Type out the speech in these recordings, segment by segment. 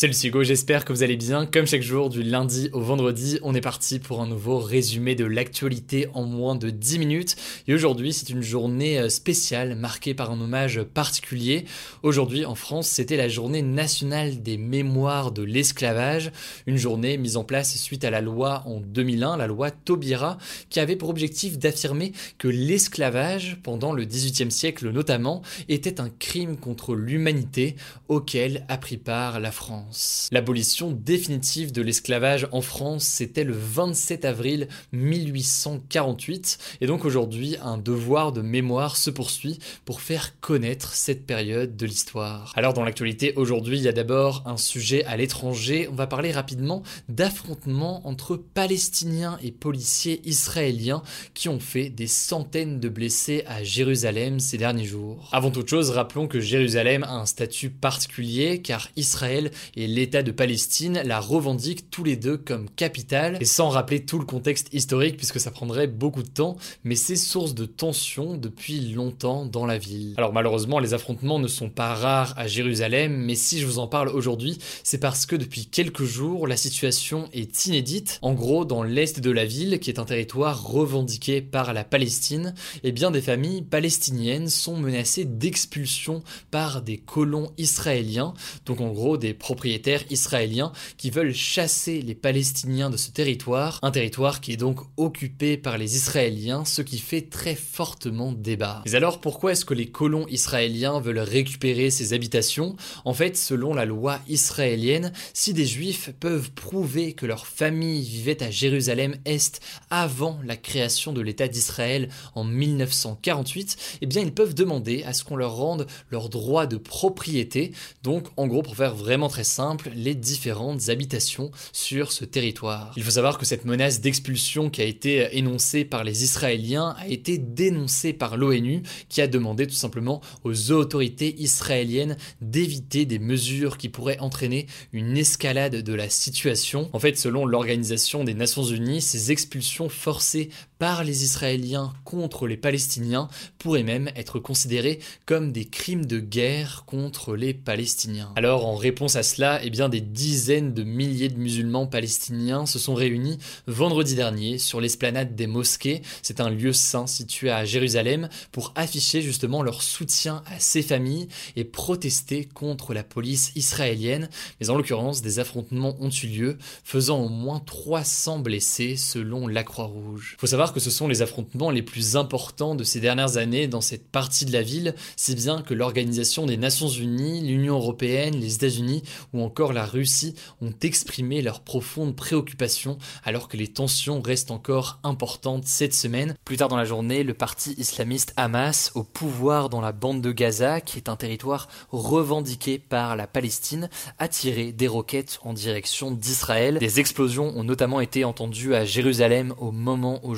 Salut Hugo, j'espère que vous allez bien. Comme chaque jour, du lundi au vendredi, on est parti pour un nouveau résumé de l'actualité en moins de 10 minutes. Et aujourd'hui, c'est une journée euh, spéciale marquée par un hommage particulier. Aujourd'hui, en France, c'était la journée nationale des mémoires de l'esclavage. Une journée mise en place suite à la loi en 2001, la loi Taubira, qui avait pour objectif d'affirmer que l'esclavage, pendant le XVIIIe siècle notamment, était un crime contre l'humanité auquel a pris part la France. L'abolition définitive de l'esclavage en France, c'était le 27 avril 1848, et donc aujourd'hui, un devoir de mémoire se poursuit pour faire connaître cette période de l'histoire. Alors dans l'actualité aujourd'hui, il y a d'abord un sujet à l'étranger, on va parler rapidement d'affrontements entre Palestiniens et policiers israéliens qui ont fait des centaines de blessés à Jérusalem ces derniers jours. Avant toute chose, rappelons que Jérusalem a un statut particulier car Israël et l'État de Palestine la revendiquent tous les deux comme capitale, et sans rappeler tout le contexte historique puisque ça prendrait beaucoup de temps, mais c'est source de tension depuis longtemps dans la ville. Alors malheureusement, les affrontements ne sont pas rares à Jérusalem, mais si je vous en parle aujourd'hui, c'est parce que depuis quelques jours, la situation est inédite. En gros, dans l'est de la ville, qui est un territoire revendiqué par la Palestine, eh bien des familles palestiniennes sont menacées d'expulsion par des colons israéliens, donc en gros des propriétaires israéliens qui veulent chasser les Palestiniens de ce territoire, un territoire qui est donc occupé par les Israéliens, ce qui fait très fortement débat. Mais alors pourquoi est-ce que les colons israéliens veulent récupérer ces habitations? En fait, selon la loi israélienne, si des juifs peuvent prouver que leur famille vivait à Jérusalem-Est avant la création de l'État d'Israël en 1948, eh bien ils peuvent demander à ce qu'on leur rende leur droit de propriété. Donc en gros, pour faire vraiment très simple les différentes habitations sur ce territoire. Il faut savoir que cette menace d'expulsion qui a été énoncée par les Israéliens a été dénoncée par l'ONU qui a demandé tout simplement aux autorités israéliennes d'éviter des mesures qui pourraient entraîner une escalade de la situation. En fait, selon l'Organisation des Nations Unies, ces expulsions forcées par les Israéliens contre les Palestiniens pourraient même être considérées comme des crimes de guerre contre les Palestiniens. Alors en réponse à cela, eh bien, des dizaines de milliers de musulmans palestiniens se sont réunis vendredi dernier sur l'esplanade des mosquées. C'est un lieu saint situé à Jérusalem pour afficher justement leur soutien à ces familles et protester contre la police israélienne. Mais en l'occurrence, des affrontements ont eu lieu, faisant au moins 300 blessés selon la Croix-Rouge. Faut savoir que ce sont les affrontements les plus importants de ces dernières années dans cette partie de la ville, si bien que l'Organisation des Nations Unies, l'Union Européenne, les États-Unis ou encore la Russie ont exprimé leur profonde préoccupation alors que les tensions restent encore importantes cette semaine. Plus tard dans la journée, le parti islamiste Hamas, au pouvoir dans la bande de Gaza, qui est un territoire revendiqué par la Palestine, a tiré des roquettes en direction d'Israël. Des explosions ont notamment été entendues à Jérusalem au moment où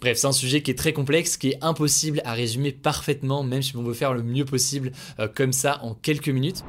Bref, c'est un sujet qui est très complexe, qui est impossible à résumer parfaitement, même si on veut faire le mieux possible euh, comme ça en quelques minutes.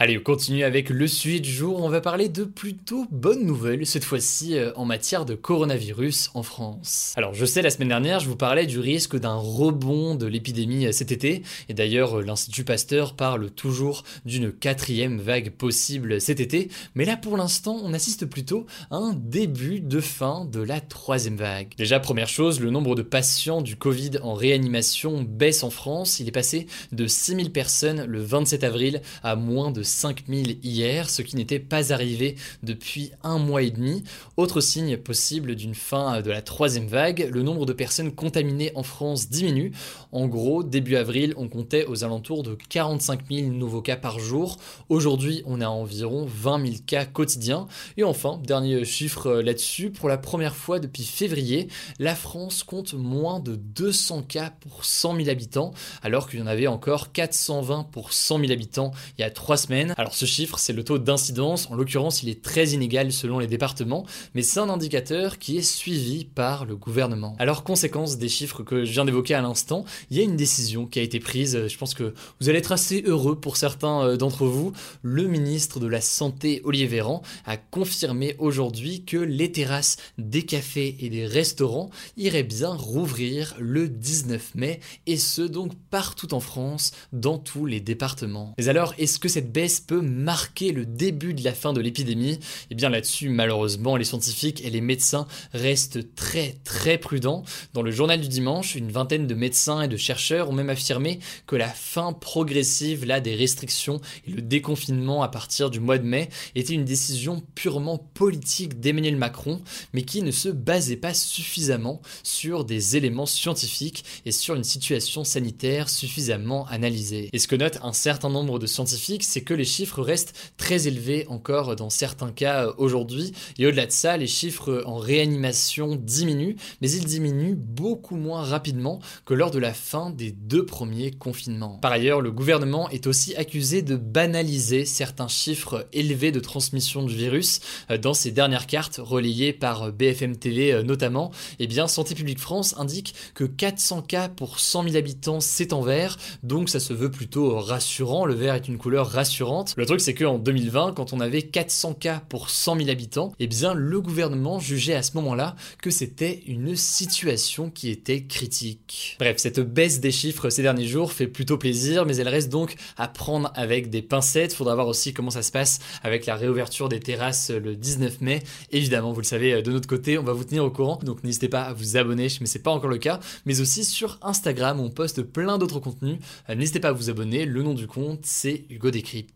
Allez, on continue avec le sujet du jour. On va parler de plutôt bonnes nouvelles, cette fois-ci euh, en matière de coronavirus en France. Alors, je sais, la semaine dernière, je vous parlais du risque d'un rebond de l'épidémie euh, cet été. Et d'ailleurs, euh, l'Institut Pasteur parle toujours d'une quatrième vague possible cet été. Mais là, pour l'instant, on assiste plutôt à un début de fin de la troisième vague. Déjà, première chose, le nombre de patients du Covid en réanimation baisse en France. Il est passé de 6000 personnes le 27 avril à moins de 5000 hier, ce qui n'était pas arrivé depuis un mois et demi. Autre signe possible d'une fin de la troisième vague, le nombre de personnes contaminées en France diminue. En gros, début avril, on comptait aux alentours de 45 000 nouveaux cas par jour. Aujourd'hui, on a environ 20 000 cas quotidiens. Et enfin, dernier chiffre là-dessus, pour la première fois depuis février, la France compte moins de 200 cas pour 100 000 habitants, alors qu'il y en avait encore 420 pour 100 000 habitants il y a trois semaines. Alors ce chiffre, c'est le taux d'incidence. En l'occurrence, il est très inégal selon les départements, mais c'est un indicateur qui est suivi par le gouvernement. Alors conséquence des chiffres que je viens d'évoquer à l'instant, il y a une décision qui a été prise. Je pense que vous allez être assez heureux pour certains euh, d'entre vous. Le ministre de la Santé, Olivier Véran, a confirmé aujourd'hui que les terrasses des cafés et des restaurants iraient bien rouvrir le 19 mai, et ce donc partout en France, dans tous les départements. Mais alors, est-ce que cette baisse peut marquer le début de la fin de l'épidémie Eh bien là-dessus, malheureusement, les scientifiques et les médecins restent très très prudents. Dans le journal du dimanche, une vingtaine de médecins et de chercheurs ont même affirmé que la fin progressive là des restrictions et le déconfinement à partir du mois de mai était une décision purement politique d'Emmanuel Macron, mais qui ne se basait pas suffisamment sur des éléments scientifiques et sur une situation sanitaire suffisamment analysée. Et ce que note un certain nombre de scientifiques, c'est que les chiffres restent très élevés encore dans certains cas aujourd'hui, et au-delà de ça, les chiffres en réanimation diminuent, mais ils diminuent beaucoup moins rapidement que lors de la fin des deux premiers confinements. Par ailleurs, le gouvernement est aussi accusé de banaliser certains chiffres élevés de transmission du virus. Euh, dans ces dernières cartes, relayées par BFM TV euh, notamment, eh bien, Santé publique France indique que 400 cas pour 100 000 habitants, c'est en vert, donc ça se veut plutôt rassurant, le vert est une couleur rassurante. Le truc, c'est qu'en 2020, quand on avait 400 cas pour 100 000 habitants, eh bien, le gouvernement jugeait à ce moment-là que c'était une situation qui était critique. Bref, cette baisse des chiffres ces derniers jours fait plutôt plaisir, mais elle reste donc à prendre avec des pincettes. Faudra voir aussi comment ça se passe avec la réouverture des terrasses le 19 mai. Évidemment, vous le savez, de notre côté, on va vous tenir au courant, donc n'hésitez pas à vous abonner, mais c'est pas encore le cas, mais aussi sur Instagram, on poste plein d'autres contenus. Euh, n'hésitez pas à vous abonner, le nom du compte, c'est Hugo.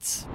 It's.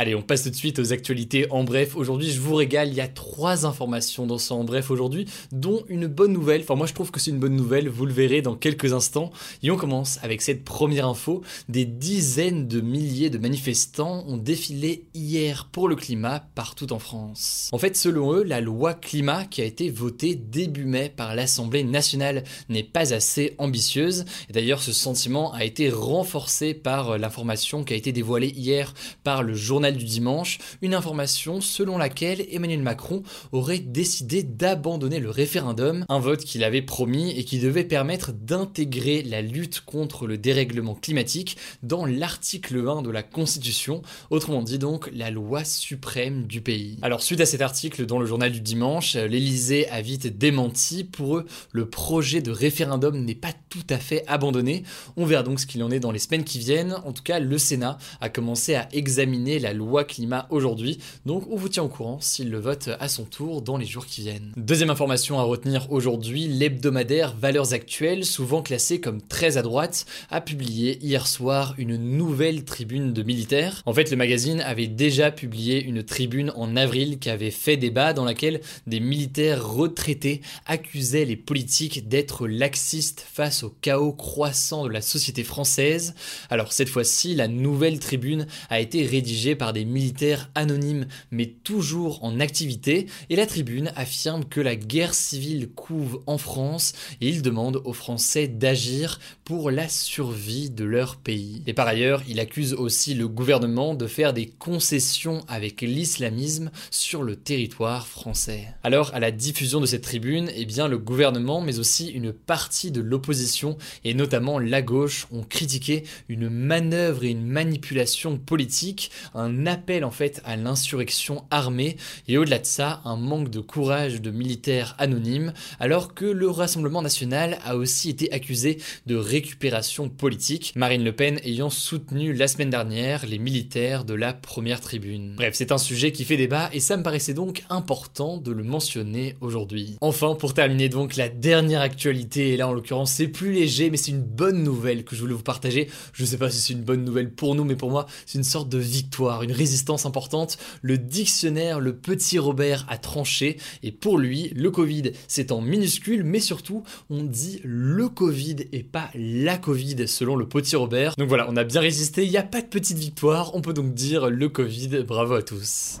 Allez, on passe tout de suite aux actualités en bref. Aujourd'hui, je vous régale, il y a trois informations dans ce en bref aujourd'hui, dont une bonne nouvelle. Enfin, moi, je trouve que c'est une bonne nouvelle, vous le verrez dans quelques instants. Et on commence avec cette première info. Des dizaines de milliers de manifestants ont défilé hier pour le climat partout en France. En fait, selon eux, la loi climat qui a été votée début mai par l'Assemblée nationale n'est pas assez ambitieuse. Et d'ailleurs, ce sentiment a été renforcé par l'information qui a été dévoilée hier par le journal du dimanche, une information selon laquelle Emmanuel Macron aurait décidé d'abandonner le référendum, un vote qu'il avait promis et qui devait permettre d'intégrer la lutte contre le dérèglement climatique dans l'article 1 de la Constitution, autrement dit donc la loi suprême du pays. Alors suite à cet article dans le journal du dimanche, l'Elysée a vite démenti, pour eux le projet de référendum n'est pas tout à fait abandonné, on verra donc ce qu'il en est dans les semaines qui viennent, en tout cas le Sénat a commencé à examiner la loi climat aujourd'hui. Donc on vous tient au courant s'il le vote à son tour dans les jours qui viennent. Deuxième information à retenir aujourd'hui, l'hebdomadaire Valeurs Actuelles, souvent classé comme très à droite, a publié hier soir une nouvelle tribune de militaires. En fait, le magazine avait déjà publié une tribune en avril qui avait fait débat dans laquelle des militaires retraités accusaient les politiques d'être laxistes face au chaos croissant de la société française. Alors cette fois-ci, la nouvelle tribune a été rédigée des militaires anonymes mais toujours en activité et la tribune affirme que la guerre civile couve en France et il demande aux Français d'agir pour la survie de leur pays. Et par ailleurs, il accuse aussi le gouvernement de faire des concessions avec l'islamisme sur le territoire français. Alors, à la diffusion de cette tribune, eh bien, le gouvernement, mais aussi une partie de l'opposition, et notamment la gauche, ont critiqué une manœuvre et une manipulation politique, un appel en fait à l'insurrection armée et au-delà de ça, un manque de courage de militaires anonymes, alors que le Rassemblement national a aussi été accusé de récupération politique, Marine Le Pen ayant soutenu la semaine dernière les militaires de la première tribune. Bref, c'est un sujet qui fait débat et ça me paraissait donc important de le mentionner aujourd'hui. Enfin, pour terminer donc la dernière actualité, et là en l'occurrence c'est plus léger mais c'est une bonne nouvelle que je voulais vous partager. Je sais pas si c'est une bonne nouvelle pour nous mais pour moi c'est une sorte de victoire, résistance importante. Le dictionnaire Le Petit Robert a tranché et pour lui le Covid c'est en minuscule mais surtout on dit le Covid et pas la Covid selon le Petit Robert. Donc voilà, on a bien résisté, il n'y a pas de petite victoire, on peut donc dire le Covid, bravo à tous.